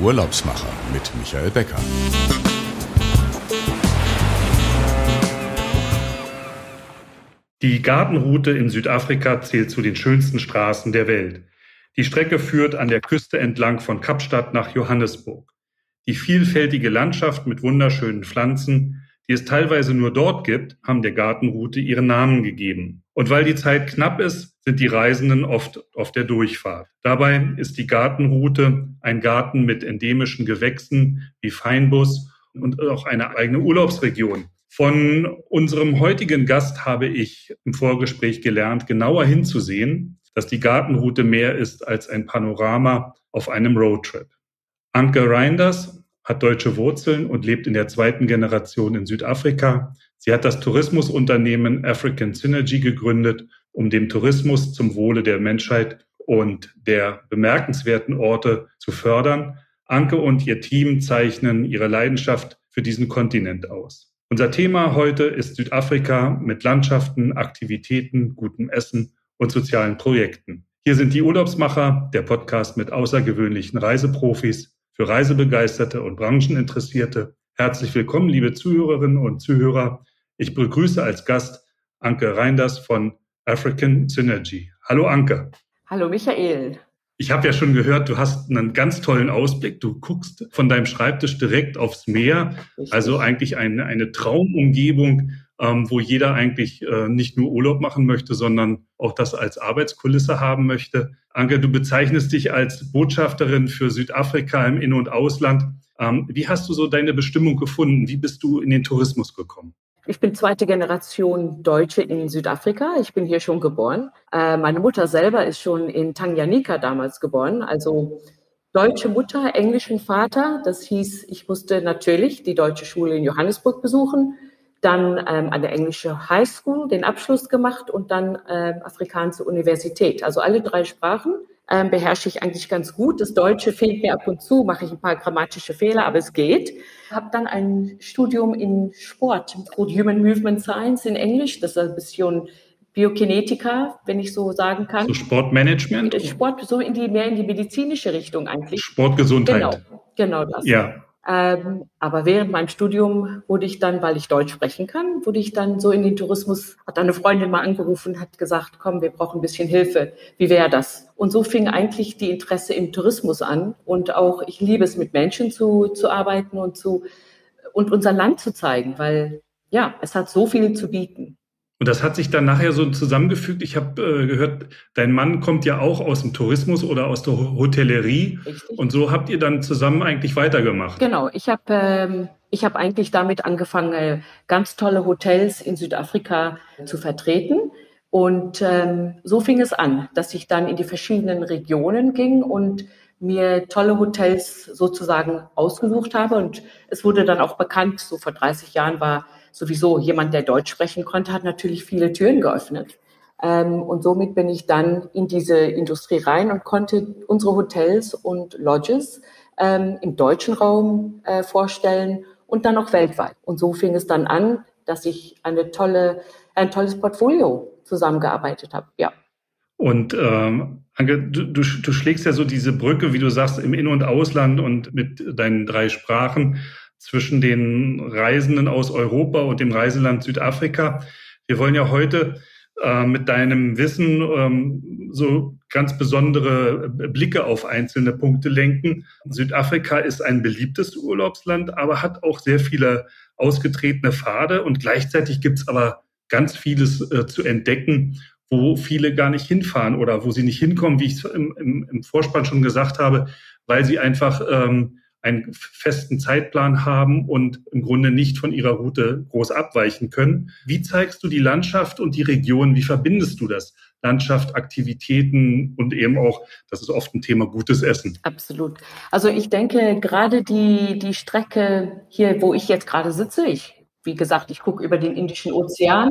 Urlaubsmacher mit Michael Becker. Die Gartenroute in Südafrika zählt zu den schönsten Straßen der Welt. Die Strecke führt an der Küste entlang von Kapstadt nach Johannesburg. Die vielfältige Landschaft mit wunderschönen Pflanzen, die es teilweise nur dort gibt, haben der Gartenroute ihren Namen gegeben. Und weil die Zeit knapp ist, sind die Reisenden oft auf der Durchfahrt. Dabei ist die Gartenroute ein Garten mit endemischen Gewächsen wie Feinbus und auch eine eigene Urlaubsregion. Von unserem heutigen Gast habe ich im Vorgespräch gelernt, genauer hinzusehen, dass die Gartenroute mehr ist als ein Panorama auf einem Roadtrip. Anke Reinders hat deutsche Wurzeln und lebt in der zweiten Generation in Südafrika. Sie hat das Tourismusunternehmen African Synergy gegründet, um den Tourismus zum Wohle der Menschheit und der bemerkenswerten Orte zu fördern. Anke und ihr Team zeichnen ihre Leidenschaft für diesen Kontinent aus. Unser Thema heute ist Südafrika mit Landschaften, Aktivitäten, gutem Essen und sozialen Projekten. Hier sind die Urlaubsmacher, der Podcast mit außergewöhnlichen Reiseprofis für Reisebegeisterte und Brancheninteressierte. Herzlich willkommen, liebe Zuhörerinnen und Zuhörer. Ich begrüße als Gast Anke Reinders von African Synergy. Hallo Anke. Hallo Michael. Ich habe ja schon gehört, du hast einen ganz tollen Ausblick. Du guckst von deinem Schreibtisch direkt aufs Meer. Also eigentlich eine, eine Traumumgebung ähm, wo jeder eigentlich äh, nicht nur Urlaub machen möchte, sondern auch das als Arbeitskulisse haben möchte. Anke, du bezeichnest dich als Botschafterin für Südafrika im In- und Ausland. Ähm, wie hast du so deine Bestimmung gefunden? Wie bist du in den Tourismus gekommen? Ich bin zweite Generation Deutsche in Südafrika. Ich bin hier schon geboren. Äh, meine Mutter selber ist schon in Tanganyika damals geboren. Also deutsche Mutter, englischen Vater. Das hieß, ich musste natürlich die deutsche Schule in Johannesburg besuchen dann ähm, an der englische High School den Abschluss gemacht und dann ähm, afrikanische Universität. Also alle drei Sprachen ähm, beherrsche ich eigentlich ganz gut. Das Deutsche fehlt mir ab und zu, mache ich ein paar grammatische Fehler, aber es geht. Habe dann ein Studium in Sport, Human Movement Science in Englisch. Das ist ein bisschen Biokinetika, wenn ich so sagen kann. So Sportmanagement? Sport, so in die, mehr in die medizinische Richtung eigentlich. Sportgesundheit. Genau, genau das. Ja. Ähm, aber während meinem Studium wurde ich dann, weil ich Deutsch sprechen kann, wurde ich dann so in den Tourismus, hat eine Freundin mal angerufen, hat gesagt, komm, wir brauchen ein bisschen Hilfe. Wie wäre das? Und so fing eigentlich die Interesse im Tourismus an. Und auch ich liebe es, mit Menschen zu, zu arbeiten und zu, und unser Land zu zeigen, weil ja, es hat so viel zu bieten. Und das hat sich dann nachher so zusammengefügt. Ich habe äh, gehört, dein Mann kommt ja auch aus dem Tourismus oder aus der Hotellerie. Richtig. Und so habt ihr dann zusammen eigentlich weitergemacht. Genau, ich habe ähm, ich hab eigentlich damit angefangen, äh, ganz tolle Hotels in Südafrika zu vertreten. Und ähm, so fing es an, dass ich dann in die verschiedenen Regionen ging und mir tolle Hotels sozusagen ausgesucht habe. Und es wurde dann auch bekannt, so vor 30 Jahren war sowieso jemand, der Deutsch sprechen konnte, hat natürlich viele Türen geöffnet. Ähm, und somit bin ich dann in diese Industrie rein und konnte unsere Hotels und Lodges ähm, im deutschen Raum äh, vorstellen und dann auch weltweit. Und so fing es dann an, dass ich eine tolle, ein tolles Portfolio zusammengearbeitet habe. Ja. Und ähm, Anke, du, du, du schlägst ja so diese Brücke, wie du sagst, im In- und Ausland und mit deinen drei Sprachen zwischen den Reisenden aus Europa und dem Reiseland Südafrika. Wir wollen ja heute äh, mit deinem Wissen ähm, so ganz besondere Blicke auf einzelne Punkte lenken. Südafrika ist ein beliebtes Urlaubsland, aber hat auch sehr viele ausgetretene Pfade und gleichzeitig gibt es aber ganz vieles äh, zu entdecken, wo viele gar nicht hinfahren oder wo sie nicht hinkommen, wie ich es im, im, im Vorspann schon gesagt habe, weil sie einfach ähm, einen festen Zeitplan haben und im Grunde nicht von ihrer Route groß abweichen können. Wie zeigst du die Landschaft und die Region? Wie verbindest du das? Landschaft, Aktivitäten und eben auch, das ist oft ein Thema, gutes Essen. Absolut. Also ich denke, gerade die, die Strecke hier, wo ich jetzt gerade sitze, ich, wie gesagt, ich gucke über den Indischen Ozean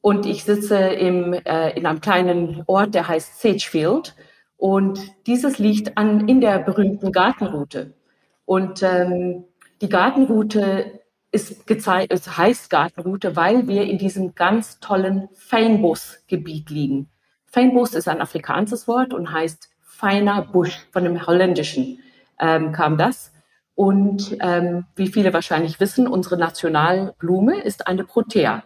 und ich sitze im, äh, in einem kleinen Ort, der heißt Sagefield. Und dieses liegt an, in der berühmten Gartenroute. Und ähm, die Gartenroute ist gezeigt, es heißt Gartenroute, weil wir in diesem ganz tollen Feinbos-Gebiet liegen. Feinbos ist ein afrikanisches Wort und heißt feiner Busch von dem Holländischen. ähm, kam das. Und ähm, wie viele wahrscheinlich wissen, unsere Nationalblume ist eine Protea.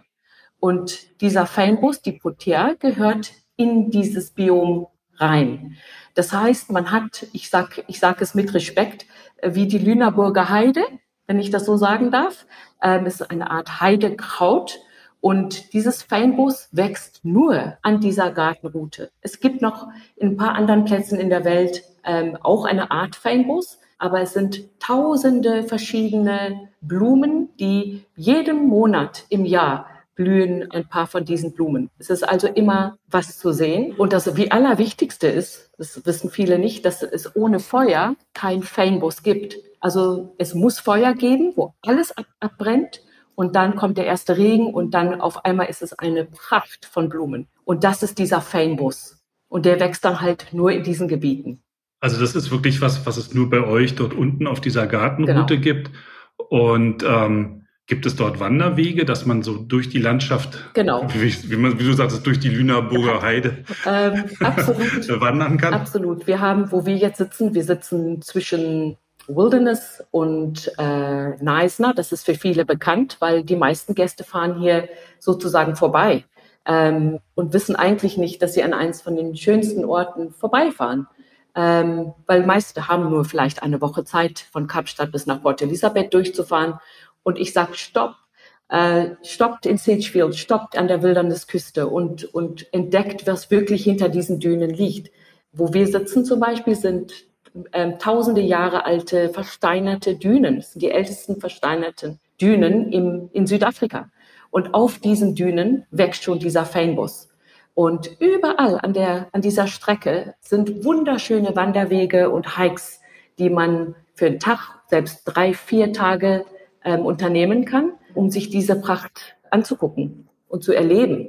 Und dieser Feinbus, die Protea, gehört in dieses Biom rein. Das heißt, man hat, ich sag, ich sag es mit Respekt, äh, wie die Lüneburger Heide, wenn ich das so sagen darf. Ähm, es ist eine Art Heidekraut. Und dieses Feinbus wächst nur an dieser Gartenroute. Es gibt noch in ein paar anderen Plätzen in der Welt ähm, auch eine Art Feinbus, aber es sind tausende verschiedene Blumen, die jeden Monat im Jahr blühen ein paar von diesen Blumen. Es ist also immer was zu sehen. Und das wie allerwichtigste ist, das wissen viele nicht, dass es ohne Feuer kein Feinbus gibt. Also es muss Feuer geben, wo alles ab abbrennt. Und dann kommt der erste Regen und dann auf einmal ist es eine Pracht von Blumen. Und das ist dieser Feinbus. Und der wächst dann halt nur in diesen Gebieten. Also das ist wirklich was, was es nur bei euch dort unten auf dieser Gartenroute genau. gibt. Und ähm, Gibt es dort Wanderwege, dass man so durch die Landschaft, genau. wie, wie, man, wie du sagst, durch die Lüneburger Heide ähm, absolut, wandern kann? Absolut. Wir haben, wo wir jetzt sitzen, wir sitzen zwischen Wilderness und äh, Neisner. Das ist für viele bekannt, weil die meisten Gäste fahren hier sozusagen vorbei ähm, und wissen eigentlich nicht, dass sie an eins von den schönsten Orten vorbeifahren. Ähm, weil meiste haben nur vielleicht eine Woche Zeit, von Kapstadt bis nach Port Elizabeth durchzufahren und ich sage, stopp, äh, stoppt in Sagefield, stoppt an der Wildernisküste und, und entdeckt, was wirklich hinter diesen Dünen liegt. Wo wir sitzen zum Beispiel sind ähm, tausende Jahre alte versteinerte Dünen. Das sind die ältesten versteinerten Dünen im, in Südafrika. Und auf diesen Dünen wächst schon dieser Feinbus. Und überall an, der, an dieser Strecke sind wunderschöne Wanderwege und Hikes, die man für einen Tag, selbst drei, vier Tage ähm, unternehmen kann, um sich diese Pracht anzugucken und zu erleben.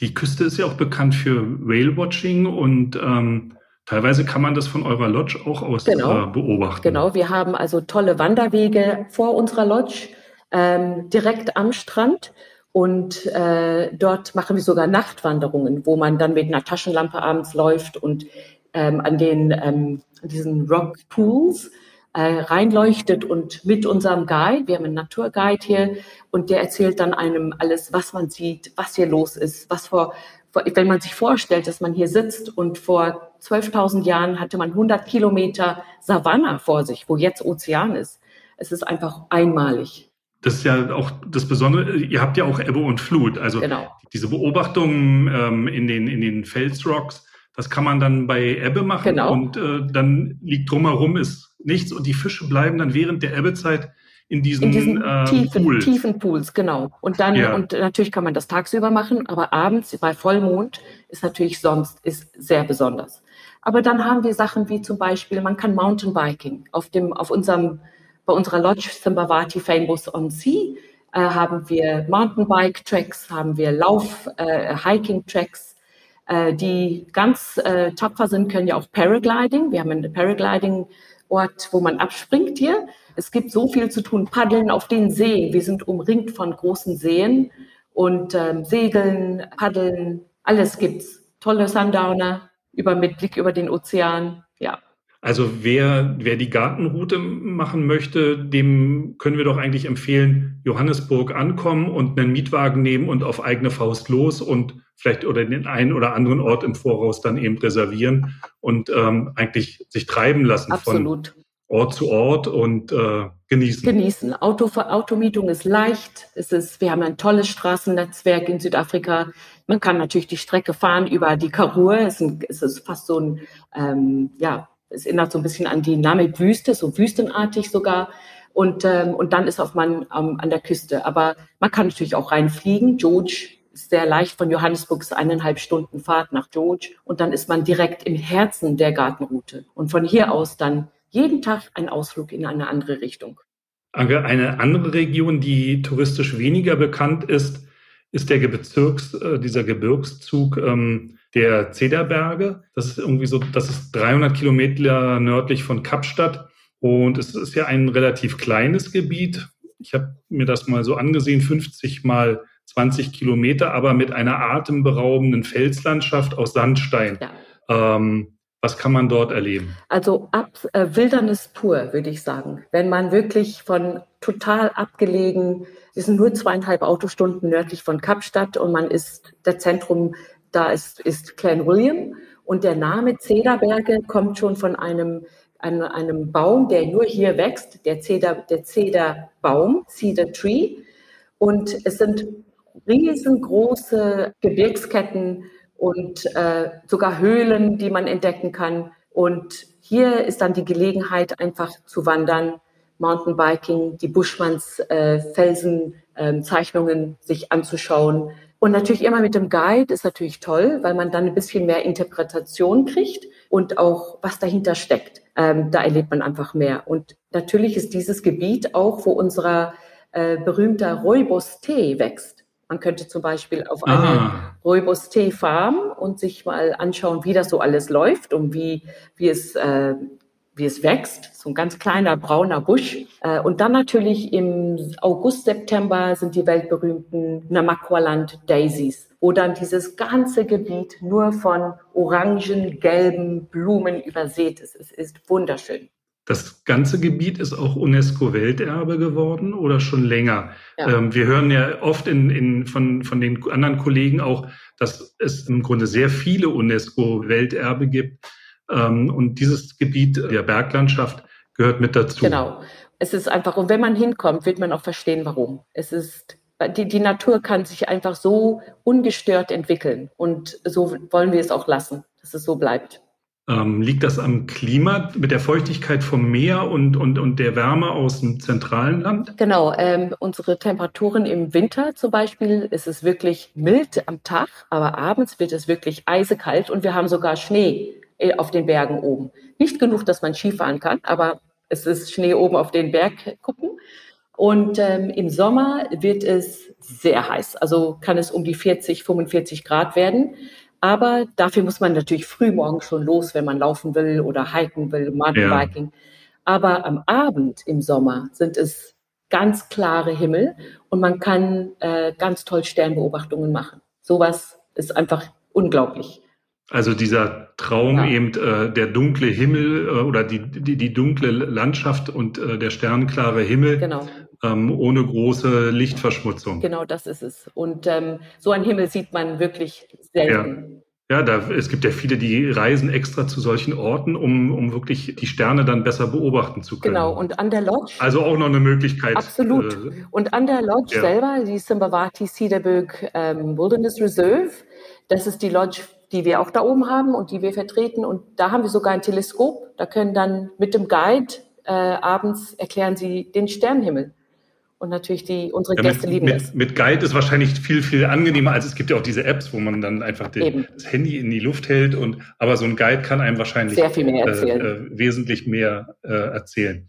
Die Küste ist ja auch bekannt für Whale-Watching und ähm, teilweise kann man das von eurer Lodge auch aus genau. beobachten. Genau, wir haben also tolle Wanderwege vor unserer Lodge, ähm, direkt am Strand. Und äh, dort machen wir sogar Nachtwanderungen, wo man dann mit einer Taschenlampe abends läuft und ähm, an den ähm, diesen Rock Pools äh, reinleuchtet und mit unserem Guide, wir haben einen Naturguide hier und der erzählt dann einem alles, was man sieht, was hier los ist, was vor, vor wenn man sich vorstellt, dass man hier sitzt und vor 12.000 Jahren hatte man 100 Kilometer Savanne vor sich, wo jetzt Ozean ist. Es ist einfach einmalig. Das ist ja auch das Besondere. Ihr habt ja auch Ebbe und Flut. Also genau. diese Beobachtungen ähm, in den in den Felsrocks, das kann man dann bei Ebbe machen genau. und äh, dann liegt drumherum ist nichts und die Fische bleiben dann während der Ebbezeit in diesen, in diesen äh, tiefen, Pools. tiefen Pools, genau. Und dann, ja. und natürlich kann man das tagsüber machen, aber abends bei Vollmond ist natürlich sonst, ist sehr besonders. Aber dann haben wir Sachen wie zum Beispiel, man kann Mountainbiking auf dem, auf unserem, bei unserer Lodge Simbavati Famous on Sea, äh, haben wir Mountainbike-Tracks, haben wir Lauf-Hiking-Tracks, äh, äh, die ganz äh, tapfer sind, können ja auch Paragliding. Wir haben eine Paragliding Ort, wo man abspringt hier. Es gibt so viel zu tun. Paddeln auf den Seen. Wir sind umringt von großen Seen und ähm, Segeln, Paddeln, alles gibt's. Tolle Sundowner über mit Blick über den Ozean. Ja. Also wer, wer die Gartenroute machen möchte, dem können wir doch eigentlich empfehlen, Johannesburg ankommen und einen Mietwagen nehmen und auf eigene Faust los und vielleicht oder den einen oder anderen Ort im Voraus dann eben reservieren und ähm, eigentlich sich treiben lassen Absolut. von Ort zu Ort und äh, genießen. Genießen. Auto, Automietung ist leicht. Es ist, wir haben ein tolles Straßennetzwerk in Südafrika. Man kann natürlich die Strecke fahren über die Karur. Es ist, ein, es ist fast so ein, ähm, ja, es erinnert so ein bisschen an die Namib-Wüste, so wüstenartig sogar. Und, ähm, und dann ist auch man ähm, an der Küste. Aber man kann natürlich auch reinfliegen. George sehr leicht von Johannesburg ist eineinhalb Stunden Fahrt nach George und dann ist man direkt im Herzen der Gartenroute und von hier aus dann jeden Tag ein Ausflug in eine andere Richtung. Eine andere Region, die touristisch weniger bekannt ist, ist der Bezirks, äh, dieser Gebirgszug ähm, der Zederberge. Das ist irgendwie so, das ist 300 Kilometer nördlich von Kapstadt und es ist ja ein relativ kleines Gebiet. Ich habe mir das mal so angesehen, 50 mal 20 Kilometer, aber mit einer atemberaubenden Felslandschaft aus Sandstein. Ja. Ähm, Was kann man dort erleben? Also ab äh, Wildernis pur, würde ich sagen. Wenn man wirklich von total abgelegen, wir sind nur zweieinhalb Autostunden nördlich von Kapstadt und man ist der Zentrum, da ist, ist Clan William und der Name Zederberge kommt schon von einem, einem, einem Baum, der nur hier wächst, der, Zeder, der Zederbaum, Cedar Tree. Und es sind riesengroße Gebirgsketten und äh, sogar Höhlen, die man entdecken kann. Und hier ist dann die Gelegenheit, einfach zu wandern, Mountainbiking, die Buschmanns äh, Felsenzeichnungen ähm, äh, sich anzuschauen. Und natürlich immer mit dem Guide ist natürlich toll, weil man dann ein bisschen mehr Interpretation kriegt und auch was dahinter steckt. Ähm, da erlebt man einfach mehr. Und natürlich ist dieses Gebiet auch, wo unser äh, berühmter Rooibos-Tee wächst. Man könnte zum Beispiel auf eine ah. Rooibos-Tee-Farm und sich mal anschauen, wie das so alles läuft und wie, wie es äh, wie es wächst, so ein ganz kleiner brauner Busch. Äh, und dann natürlich im August, September sind die weltberühmten Namaqualand Daisies, wo dann dieses ganze Gebiet nur von orangen, gelben Blumen übersät ist. Es ist wunderschön. Das ganze Gebiet ist auch UNESCO-Welterbe geworden oder schon länger? Ja. Ähm, wir hören ja oft in, in, von, von den anderen Kollegen auch, dass es im Grunde sehr viele UNESCO-Welterbe gibt. Ähm, und dieses Gebiet der Berglandschaft gehört mit dazu. Genau. Es ist einfach, und wenn man hinkommt, wird man auch verstehen, warum. Es ist, die, die Natur kann sich einfach so ungestört entwickeln. Und so wollen wir es auch lassen, dass es so bleibt. Ähm, liegt das am Klima mit der Feuchtigkeit vom Meer und, und, und der Wärme aus dem zentralen Land? Genau, ähm, unsere Temperaturen im Winter zum Beispiel ist es wirklich mild am Tag, aber abends wird es wirklich eisekalt und wir haben sogar Schnee äh, auf den Bergen oben. Nicht genug, dass man Skifahren kann, aber es ist Schnee oben auf den Berg gucken. Und ähm, im Sommer wird es sehr heiß, also kann es um die 40, 45 Grad werden. Aber dafür muss man natürlich früh morgens schon los, wenn man laufen will oder hiken will, Mountainbiking. Ja. Aber am Abend im Sommer sind es ganz klare Himmel und man kann äh, ganz toll Sternbeobachtungen machen. Sowas ist einfach unglaublich. Also dieser Traum ja. eben äh, der dunkle Himmel äh, oder die, die, die dunkle Landschaft und äh, der sternklare Himmel genau. Ähm, ohne große Lichtverschmutzung. Genau, das ist es. Und ähm, so einen Himmel sieht man wirklich selten. Ja. ja, da, es gibt ja viele, die reisen extra zu solchen Orten, um, um wirklich die Sterne dann besser beobachten zu können. Genau, und an der Lodge. Also auch noch eine Möglichkeit. Absolut. Äh, und an der Lodge ja. selber, die Simbavati Cedarbug ähm, Wilderness Reserve, das ist die Lodge die wir auch da oben haben und die wir vertreten. Und da haben wir sogar ein Teleskop. Da können dann mit dem Guide äh, abends erklären sie den Sternenhimmel. Und natürlich die, unsere ja, Gäste mit, lieben mit, es. Mit Guide ist wahrscheinlich viel, viel angenehmer, als es gibt ja auch diese Apps, wo man dann einfach den, das Handy in die Luft hält. Und, aber so ein Guide kann einem wahrscheinlich Sehr viel mehr erzählen. Äh, äh, wesentlich mehr äh, erzählen.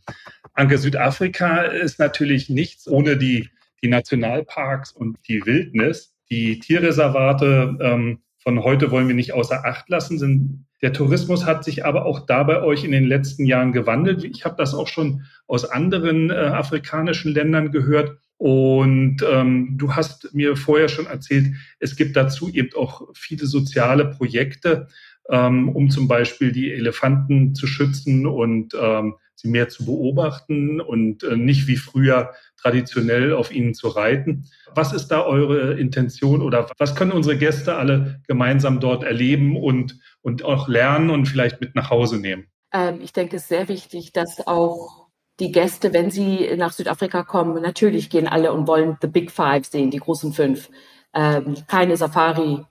Anke, Südafrika ist natürlich nichts ohne die, die Nationalparks und die Wildnis. Die Tierreservate ähm, von heute wollen wir nicht außer Acht lassen. Der Tourismus hat sich aber auch da bei euch in den letzten Jahren gewandelt. Ich habe das auch schon aus anderen äh, afrikanischen Ländern gehört. Und ähm, du hast mir vorher schon erzählt, es gibt dazu eben auch viele soziale Projekte, ähm, um zum Beispiel die Elefanten zu schützen und ähm, sie mehr zu beobachten und äh, nicht wie früher traditionell auf ihnen zu reiten. Was ist da eure Intention oder was können unsere Gäste alle gemeinsam dort erleben und, und auch lernen und vielleicht mit nach Hause nehmen? Ähm, ich denke, es ist sehr wichtig, dass auch die Gäste, wenn sie nach Südafrika kommen, natürlich gehen alle und wollen The Big Five sehen, die großen fünf. Ähm, keine Safari.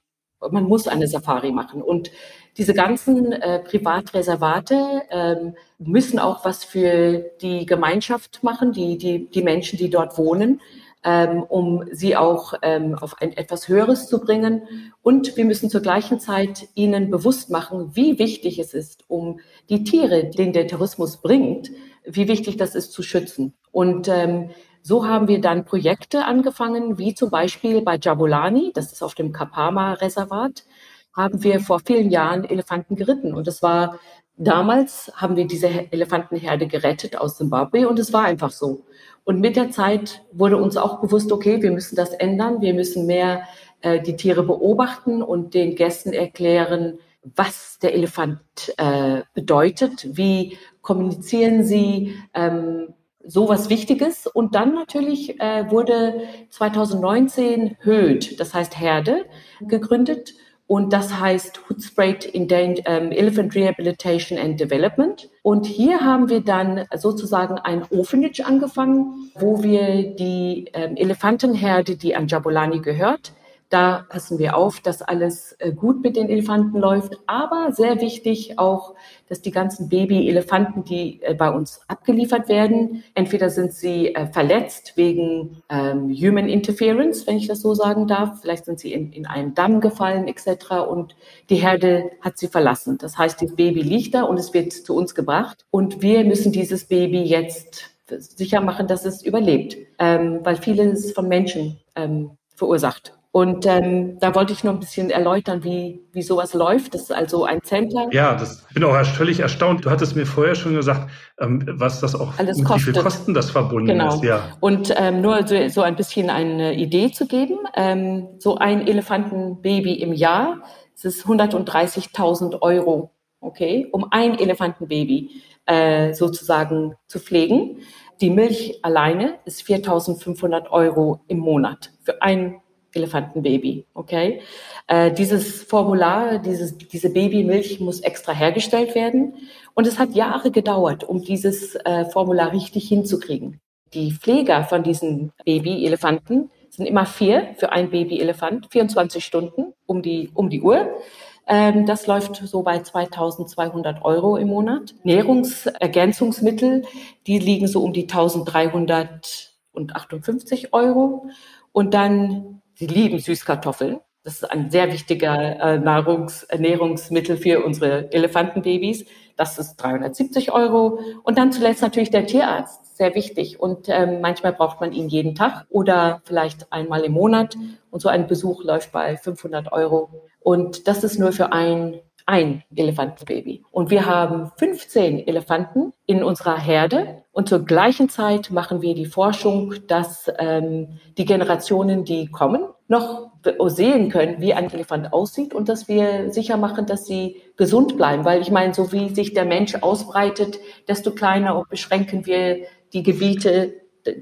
Man muss eine Safari machen. Und diese ganzen äh, Privatreservate ähm, müssen auch was für die Gemeinschaft machen, die, die, die Menschen, die dort wohnen, ähm, um sie auch ähm, auf ein etwas Höheres zu bringen. Und wir müssen zur gleichen Zeit ihnen bewusst machen, wie wichtig es ist, um die Tiere, denen der Tourismus bringt, wie wichtig das ist zu schützen. Und ähm, so haben wir dann Projekte angefangen, wie zum Beispiel bei Jabulani, das ist auf dem Kapama-Reservat haben wir vor vielen Jahren Elefanten geritten. Und es war damals, haben wir diese Elefantenherde gerettet aus Zimbabwe und es war einfach so. Und mit der Zeit wurde uns auch bewusst, okay, wir müssen das ändern. Wir müssen mehr äh, die Tiere beobachten und den Gästen erklären, was der Elefant äh, bedeutet, wie kommunizieren sie, ähm, sowas Wichtiges. Und dann natürlich äh, wurde 2019 HÖD, das heißt Herde, gegründet. Und das heißt Hoodsprayed in ähm, Elephant Rehabilitation and Development. Und hier haben wir dann sozusagen ein Orphanage angefangen, wo wir die ähm, Elefantenherde, die an Jabulani gehört, da passen wir auf, dass alles äh, gut mit den Elefanten läuft. Aber sehr wichtig auch, dass die ganzen Baby-Elefanten, die äh, bei uns abgeliefert werden, entweder sind sie äh, verletzt wegen ähm, Human Interference, wenn ich das so sagen darf. Vielleicht sind sie in, in einen Damm gefallen etc. Und die Herde hat sie verlassen. Das heißt, das Baby liegt da und es wird zu uns gebracht. Und wir müssen dieses Baby jetzt sicher machen, dass es überlebt, ähm, weil vieles von Menschen ähm, verursacht. Und ähm, da wollte ich nur ein bisschen erläutern, wie, wie sowas läuft. Das ist also ein Center. Ja, das bin auch völlig erstaunt. Du hattest mir vorher schon gesagt, ähm, was das auch, Alles kostet. wie viel Kosten das verbunden genau. ist. Ja. Und ähm, nur so, so ein bisschen eine Idee zu geben. Ähm, so ein Elefantenbaby im Jahr, das ist 130.000 Euro, okay, um ein Elefantenbaby äh, sozusagen zu pflegen. Die Milch alleine ist 4.500 Euro im Monat für ein Elefantenbaby, okay? Äh, dieses Formular, dieses, diese Babymilch muss extra hergestellt werden und es hat Jahre gedauert, um dieses äh, Formular richtig hinzukriegen. Die Pfleger von diesen Babyelefanten sind immer vier für ein Babyelefant, 24 Stunden um die, um die Uhr. Ähm, das läuft so bei 2200 Euro im Monat. Nährungsergänzungsmittel, die liegen so um die 1358 Euro. Und dann Sie lieben Süßkartoffeln. Das ist ein sehr wichtiger äh, Nahrungs Ernährungsmittel für unsere Elefantenbabys. Das ist 370 Euro. Und dann zuletzt natürlich der Tierarzt, sehr wichtig. Und ähm, manchmal braucht man ihn jeden Tag oder vielleicht einmal im Monat. Und so ein Besuch läuft bei 500 Euro. Und das ist nur für ein ein Elefantenbaby. Und wir haben 15 Elefanten in unserer Herde. Und zur gleichen Zeit machen wir die Forschung, dass ähm, die Generationen, die kommen, noch sehen können, wie ein Elefant aussieht und dass wir sicher machen, dass sie gesund bleiben. Weil ich meine, so wie sich der Mensch ausbreitet, desto kleiner beschränken wir die Gebiete,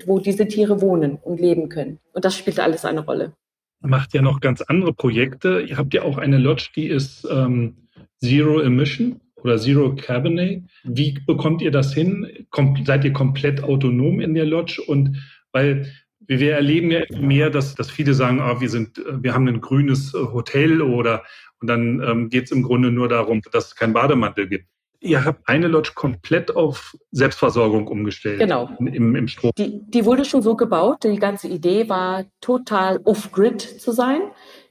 wo diese Tiere wohnen und leben können. Und das spielt alles eine Rolle. Macht ja noch ganz andere Projekte. Ihr habt ja auch eine Lodge, die ist ähm, Zero Emission oder Zero Cabernet. Wie bekommt ihr das hin? Kom seid ihr komplett autonom in der Lodge? Und weil wir erleben ja mehr, dass, dass viele sagen, ah, wir sind, wir haben ein grünes Hotel oder und dann ähm, geht es im Grunde nur darum, dass es keinen Bademantel gibt. Ihr habt eine Lodge komplett auf Selbstversorgung umgestellt. Genau. Im, im Strom. Die, die wurde schon so gebaut. Die ganze Idee war, total off-grid zu sein.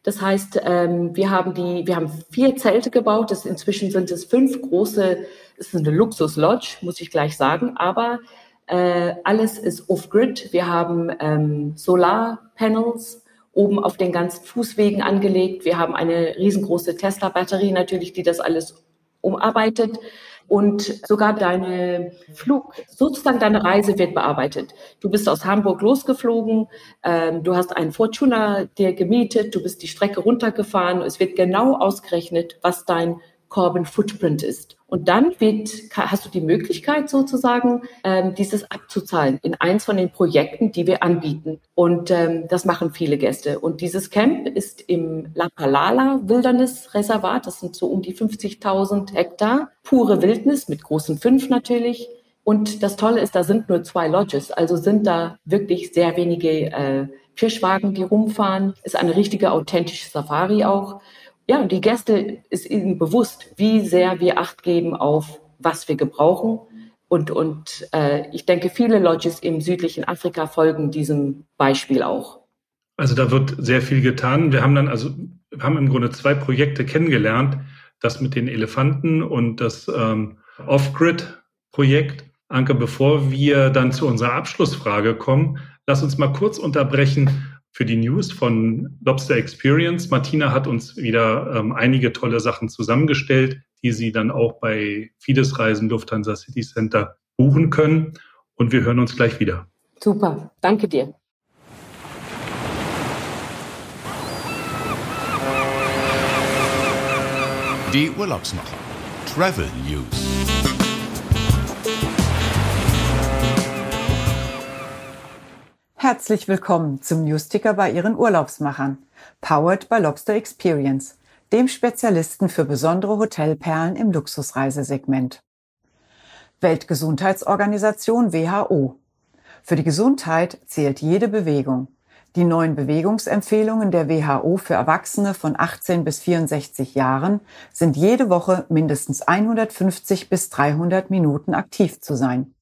Das heißt, ähm, wir haben die, wir haben vier Zelte gebaut. Das, inzwischen sind es fünf große. Es ist eine Luxus-Lodge, muss ich gleich sagen. Aber äh, alles ist off-grid. Wir haben ähm, Solarpanels oben auf den ganzen Fußwegen angelegt. Wir haben eine riesengroße Tesla-Batterie natürlich, die das alles umarbeitet und sogar deine Flug, sozusagen deine Reise wird bearbeitet. Du bist aus Hamburg losgeflogen, ähm, du hast einen Fortuna dir gemietet, du bist die Strecke runtergefahren, es wird genau ausgerechnet, was dein Carbon Footprint ist. Und dann wird, hast du die Möglichkeit sozusagen, ähm, dieses abzuzahlen in eins von den Projekten, die wir anbieten. Und ähm, das machen viele Gäste. Und dieses Camp ist im La Palala Wildnisreservat. Das sind so um die 50.000 Hektar. Pure Wildnis mit großen fünf natürlich. Und das Tolle ist, da sind nur zwei Lodges. Also sind da wirklich sehr wenige äh, Fischwagen, die rumfahren. Ist eine richtige authentische Safari auch ja, die Gäste ist ihnen bewusst, wie sehr wir Acht geben auf, was wir gebrauchen. Und, und äh, ich denke, viele Lodges im südlichen Afrika folgen diesem Beispiel auch. Also da wird sehr viel getan. Wir haben dann also, wir haben im Grunde zwei Projekte kennengelernt. Das mit den Elefanten und das ähm, Off-Grid-Projekt. Anke, bevor wir dann zu unserer Abschlussfrage kommen, lass uns mal kurz unterbrechen für die News von Lobster Experience. Martina hat uns wieder ähm, einige tolle Sachen zusammengestellt, die Sie dann auch bei Fides Reisen Lufthansa City Center buchen können. Und wir hören uns gleich wieder. Super, danke dir. Die Urlaubsmacher. Travel News. Herzlich willkommen zum Newsticker bei Ihren Urlaubsmachern. Powered by Lobster Experience, dem Spezialisten für besondere Hotelperlen im Luxusreisesegment. Weltgesundheitsorganisation WHO. Für die Gesundheit zählt jede Bewegung. Die neuen Bewegungsempfehlungen der WHO für Erwachsene von 18 bis 64 Jahren sind jede Woche mindestens 150 bis 300 Minuten aktiv zu sein.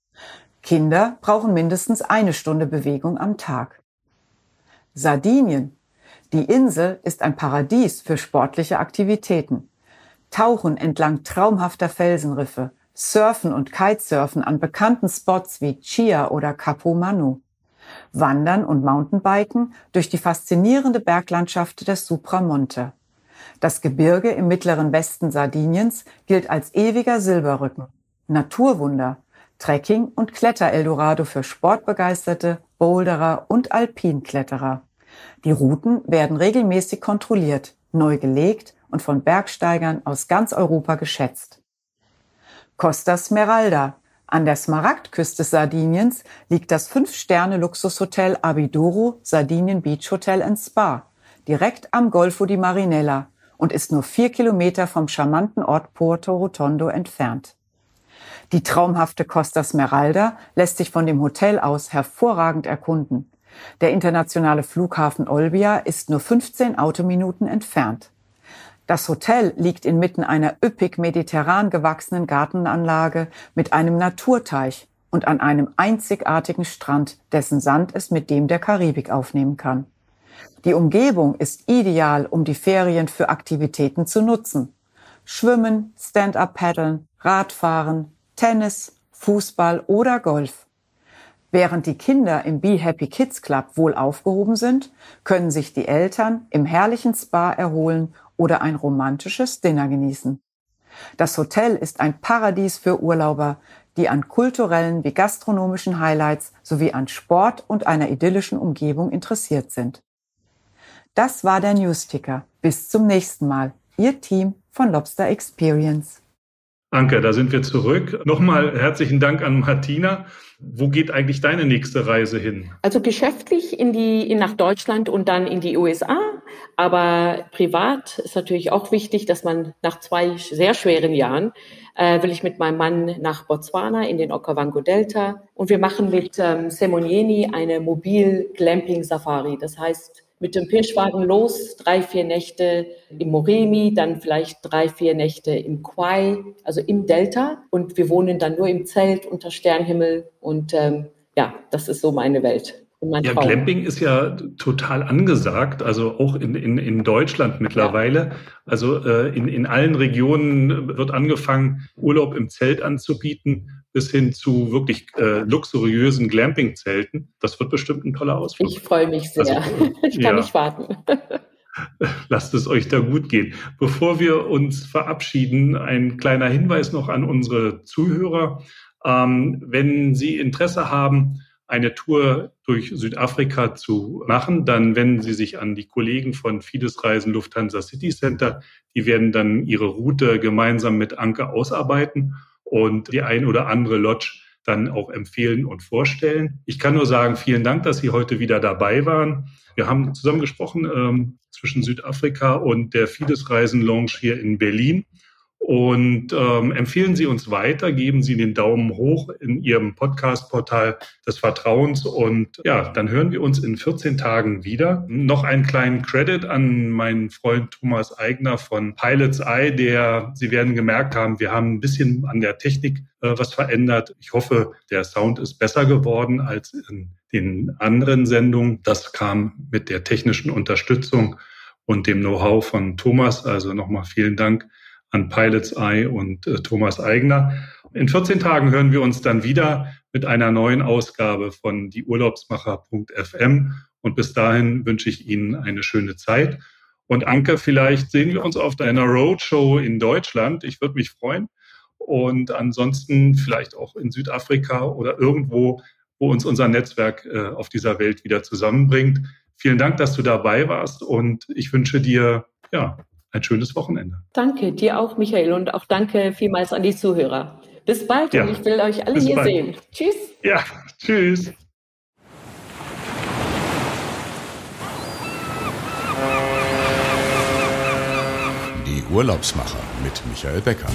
Kinder brauchen mindestens eine Stunde Bewegung am Tag. Sardinien. Die Insel ist ein Paradies für sportliche Aktivitäten. Tauchen entlang traumhafter Felsenriffe, Surfen und Kitesurfen an bekannten Spots wie Chia oder Capo Manu. Wandern und Mountainbiken durch die faszinierende Berglandschaft des Supramonte. Das Gebirge im mittleren Westen Sardiniens gilt als ewiger Silberrücken. Naturwunder, Trekking und Kletter-Eldorado für Sportbegeisterte, Boulderer und Alpinkletterer. Die Routen werden regelmäßig kontrolliert, neu gelegt und von Bergsteigern aus ganz Europa geschätzt. Costa Smeralda, an der Smaragdküste Sardiniens liegt das Fünf-Sterne-Luxushotel Abiduro Sardinien Beach Hotel and Spa, direkt am Golfo di Marinella und ist nur vier Kilometer vom charmanten Ort Porto Rotondo entfernt. Die traumhafte Costa Smeralda lässt sich von dem Hotel aus hervorragend erkunden. Der internationale Flughafen Olbia ist nur 15 Autominuten entfernt. Das Hotel liegt inmitten einer üppig mediterran gewachsenen Gartenanlage mit einem Naturteich und an einem einzigartigen Strand, dessen Sand es mit dem der Karibik aufnehmen kann. Die Umgebung ist ideal, um die Ferien für Aktivitäten zu nutzen. Schwimmen, Stand-up-Paddeln, Radfahren, Tennis, Fußball oder Golf. Während die Kinder im Be Happy Kids Club wohl aufgehoben sind, können sich die Eltern im herrlichen Spa erholen oder ein romantisches Dinner genießen. Das Hotel ist ein Paradies für Urlauber, die an kulturellen wie gastronomischen Highlights sowie an Sport und einer idyllischen Umgebung interessiert sind. Das war der Newsticker. Bis zum nächsten Mal. Ihr Team von Lobster Experience. Anke, da sind wir zurück. Nochmal herzlichen Dank an Martina. Wo geht eigentlich deine nächste Reise hin? Also geschäftlich in die, in nach Deutschland und dann in die USA. Aber privat ist natürlich auch wichtig, dass man nach zwei sehr schweren Jahren äh, will ich mit meinem Mann nach Botswana in den Okavango Delta und wir machen mit ähm, Semonieni eine mobil Glamping Safari. Das heißt, mit dem Pirschwagen los, drei, vier Nächte im Moremi, dann vielleicht drei, vier Nächte im Kwai, also im Delta. Und wir wohnen dann nur im Zelt unter Sternhimmel. Und ähm, ja, das ist so meine Welt. Ja, Traum. Glamping ist ja total angesagt, also auch in, in, in Deutschland mittlerweile. Ja. Also äh, in, in allen Regionen wird angefangen, Urlaub im Zelt anzubieten, bis hin zu wirklich äh, luxuriösen Glamping-Zelten. Das wird bestimmt ein toller Ausflug. Ich freue mich sehr. Also, ich kann ja. nicht warten. Lasst es euch da gut gehen. Bevor wir uns verabschieden, ein kleiner Hinweis noch an unsere Zuhörer. Ähm, wenn Sie Interesse haben, eine Tour durch Südafrika zu machen, dann wenden Sie sich an die Kollegen von Fides Reisen Lufthansa City Center. Die werden dann ihre Route gemeinsam mit Anke ausarbeiten und die ein oder andere Lodge dann auch empfehlen und vorstellen. Ich kann nur sagen, vielen Dank, dass Sie heute wieder dabei waren. Wir haben zusammen gesprochen ähm, zwischen Südafrika und der Fides Reisen Lounge hier in Berlin. Und ähm, empfehlen Sie uns weiter, geben Sie den Daumen hoch in Ihrem Podcast-Portal des Vertrauens. Und ja, dann hören wir uns in 14 Tagen wieder. Noch einen kleinen Credit an meinen Freund Thomas Eigner von Pilots Eye, der, Sie werden gemerkt haben, wir haben ein bisschen an der Technik äh, was verändert. Ich hoffe, der Sound ist besser geworden als in den anderen Sendungen. Das kam mit der technischen Unterstützung und dem Know-how von Thomas. Also nochmal vielen Dank an Pilots Eye und äh, Thomas Eigner. In 14 Tagen hören wir uns dann wieder mit einer neuen Ausgabe von dieurlaubsmacher.fm. Und bis dahin wünsche ich Ihnen eine schöne Zeit. Und Anke, vielleicht sehen wir uns auf deiner Roadshow in Deutschland. Ich würde mich freuen. Und ansonsten vielleicht auch in Südafrika oder irgendwo, wo uns unser Netzwerk äh, auf dieser Welt wieder zusammenbringt. Vielen Dank, dass du dabei warst und ich wünsche dir ja ein schönes Wochenende. Danke, dir auch, Michael, und auch danke vielmals an die Zuhörer. Bis bald ja, und ich will euch alle hier bald. sehen. Tschüss. Ja, tschüss. Die Urlaubsmacher mit Michael Becker.